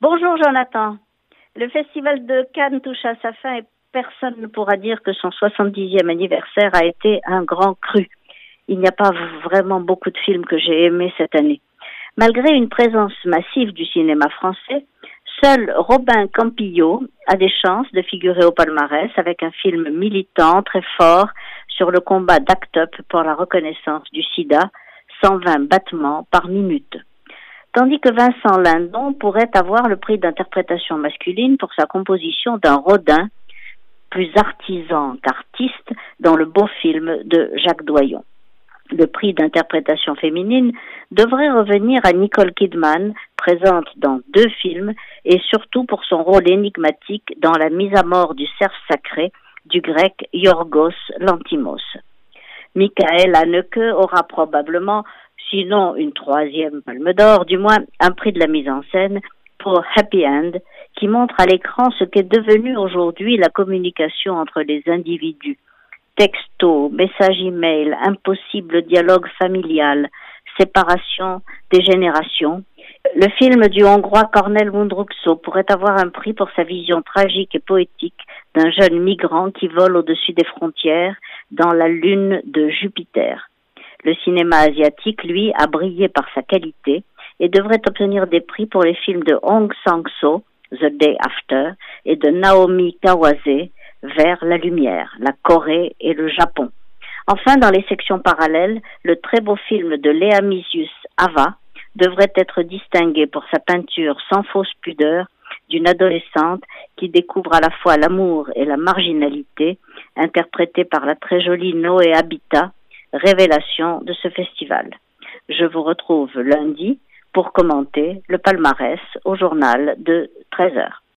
Bonjour Jonathan. Le festival de Cannes touche à sa fin et personne ne pourra dire que son 70e anniversaire a été un grand cru. Il n'y a pas vraiment beaucoup de films que j'ai aimés cette année. Malgré une présence massive du cinéma français, seul Robin Campillo a des chances de figurer au palmarès avec un film militant très fort sur le combat d'ACT UP pour la reconnaissance du sida, 120 battements par minute. Tandis que Vincent Lindon pourrait avoir le prix d'interprétation masculine pour sa composition d'un Rodin plus artisan qu'artiste dans le beau film de Jacques Doyon. Le prix d'interprétation féminine devrait revenir à Nicole Kidman, présente dans deux films, et surtout pour son rôle énigmatique dans la mise à mort du cerf sacré du grec Yorgos Lantimos. Michael Haneke aura probablement, sinon une troisième palme d'or, du moins un prix de la mise en scène pour Happy End, qui montre à l'écran ce qu'est devenu aujourd'hui la communication entre les individus. Texto, message email, impossible dialogue familial, séparation des générations. Le film du Hongrois Cornel Mundruxo pourrait avoir un prix pour sa vision tragique et poétique d'un jeune migrant qui vole au-dessus des frontières dans la lune de Jupiter. Le cinéma asiatique, lui, a brillé par sa qualité et devrait obtenir des prix pour les films de Hong Sang-so, The Day After, et de Naomi Kawase, Vers la lumière, la Corée et le Japon. Enfin, dans les sections parallèles, le très beau film de Léa Misius, Ava, devrait être distingué pour sa peinture sans fausse pudeur d'une adolescente qui découvre à la fois l'amour et la marginalité, interprétée par la très jolie Noé Habitat, révélation de ce festival. Je vous retrouve lundi pour commenter le palmarès au journal de 13 heures.